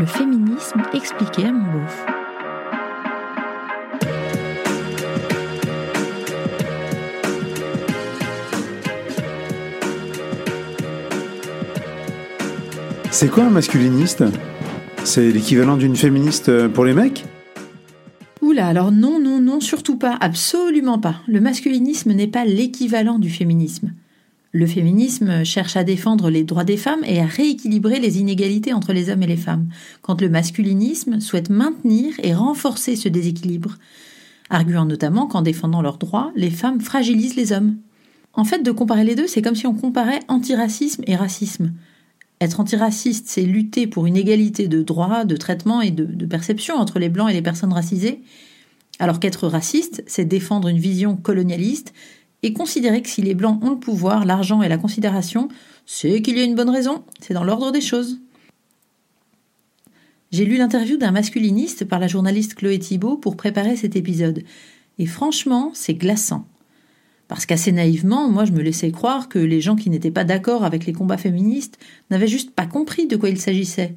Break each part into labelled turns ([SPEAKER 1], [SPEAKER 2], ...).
[SPEAKER 1] Le féminisme expliqué à mon beauf.
[SPEAKER 2] C'est quoi un masculiniste? C'est l'équivalent d'une féministe pour les mecs?
[SPEAKER 1] Oula, alors non, non, non, surtout pas, absolument pas. Le masculinisme n'est pas l'équivalent du féminisme. Le féminisme cherche à défendre les droits des femmes et à rééquilibrer les inégalités entre les hommes et les femmes, quand le masculinisme souhaite maintenir et renforcer ce déséquilibre, arguant notamment qu'en défendant leurs droits, les femmes fragilisent les hommes. En fait, de comparer les deux, c'est comme si on comparait antiracisme et racisme. Être antiraciste, c'est lutter pour une égalité de droits, de traitement et de, de perception entre les blancs et les personnes racisées, alors qu'être raciste, c'est défendre une vision colonialiste et considérer que si les blancs ont le pouvoir, l'argent et la considération, c'est qu'il y a une bonne raison, c'est dans l'ordre des choses. J'ai lu l'interview d'un masculiniste par la journaliste Chloé Thibault pour préparer cet épisode, et franchement, c'est glaçant. Parce qu'assez naïvement, moi je me laissais croire que les gens qui n'étaient pas d'accord avec les combats féministes n'avaient juste pas compris de quoi il s'agissait.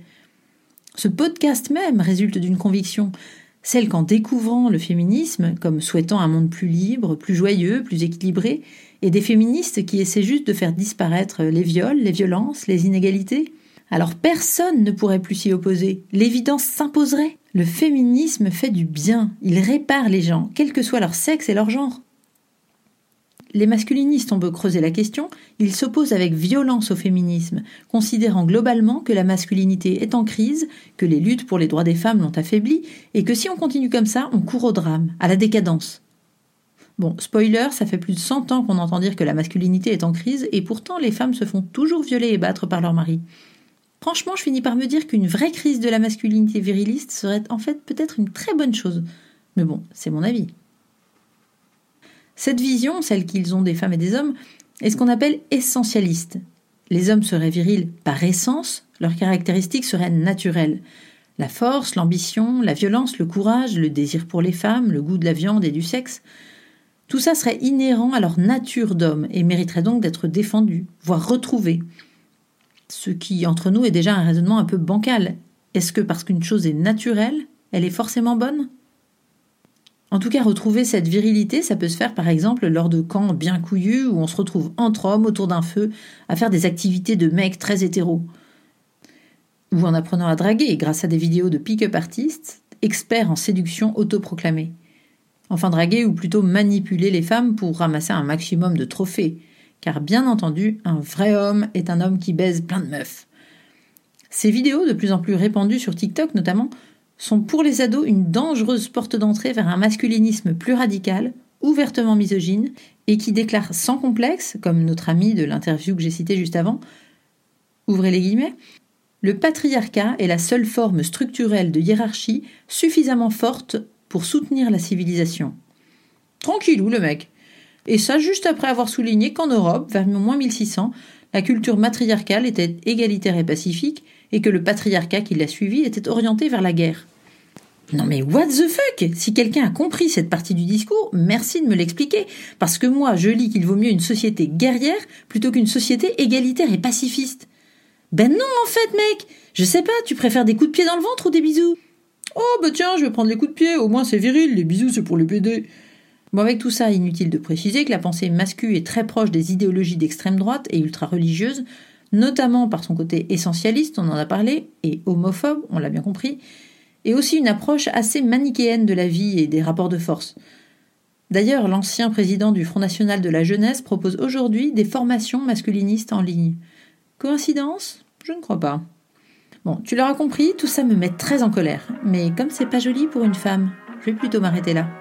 [SPEAKER 1] Ce podcast même résulte d'une conviction, celle qu'en découvrant le féminisme, comme souhaitant un monde plus libre, plus joyeux, plus équilibré, et des féministes qui essaient juste de faire disparaître les viols, les violences, les inégalités, alors personne ne pourrait plus s'y opposer. L'évidence s'imposerait. Le féminisme fait du bien, il répare les gens, quel que soit leur sexe et leur genre. Les masculinistes ont beau creuser la question, ils s'opposent avec violence au féminisme, considérant globalement que la masculinité est en crise, que les luttes pour les droits des femmes l'ont affaiblie, et que si on continue comme ça, on court au drame, à la décadence. Bon, spoiler, ça fait plus de 100 ans qu'on entend dire que la masculinité est en crise, et pourtant les femmes se font toujours violer et battre par leur mari. Franchement, je finis par me dire qu'une vraie crise de la masculinité viriliste serait en fait peut-être une très bonne chose. Mais bon, c'est mon avis. Cette vision, celle qu'ils ont des femmes et des hommes, est ce qu'on appelle essentialiste. Les hommes seraient virils par essence, leurs caractéristiques seraient naturelles. La force, l'ambition, la violence, le courage, le désir pour les femmes, le goût de la viande et du sexe, tout ça serait inhérent à leur nature d'homme et mériterait donc d'être défendu, voire retrouvé. Ce qui, entre nous, est déjà un raisonnement un peu bancal. Est-ce que parce qu'une chose est naturelle, elle est forcément bonne? En tout cas, retrouver cette virilité, ça peut se faire par exemple lors de camps bien couillus où on se retrouve entre hommes autour d'un feu à faire des activités de mecs très hétéros. Ou en apprenant à draguer grâce à des vidéos de pick-up artistes, experts en séduction autoproclamés. Enfin draguer ou plutôt manipuler les femmes pour ramasser un maximum de trophées. Car bien entendu, un vrai homme est un homme qui baise plein de meufs. Ces vidéos, de plus en plus répandues sur TikTok notamment, sont pour les ados une dangereuse porte d'entrée vers un masculinisme plus radical, ouvertement misogyne, et qui déclare sans complexe, comme notre ami de l'interview que j'ai cité juste avant, ouvrez les guillemets, le patriarcat est la seule forme structurelle de hiérarchie suffisamment forte pour soutenir la civilisation. Tranquillou le mec. Et ça juste après avoir souligné qu'en Europe, vers moins 1600, la culture matriarcale était égalitaire et pacifique, et que le patriarcat qui l'a suivi était orienté vers la guerre. Non mais what the fuck? Si quelqu'un a compris cette partie du discours, merci de me l'expliquer, parce que moi je lis qu'il vaut mieux une société guerrière plutôt qu'une société égalitaire et pacifiste. Ben non en fait mec Je sais pas, tu préfères des coups de pied dans le ventre ou des bisous? Oh bah tiens, je vais prendre les coups de pied, au moins c'est viril, les bisous c'est pour les PD. Bon avec tout ça, inutile de préciser que la pensée masculine est très proche des idéologies d'extrême droite et ultra-religieuses, notamment par son côté essentialiste, on en a parlé, et homophobe, on l'a bien compris, et aussi une approche assez manichéenne de la vie et des rapports de force. D'ailleurs, l'ancien président du Front National de la Jeunesse propose aujourd'hui des formations masculinistes en ligne. Coïncidence? Je ne crois pas. Bon, tu l'auras compris, tout ça me met très en colère. Mais comme c'est pas joli pour une femme, je vais plutôt m'arrêter là.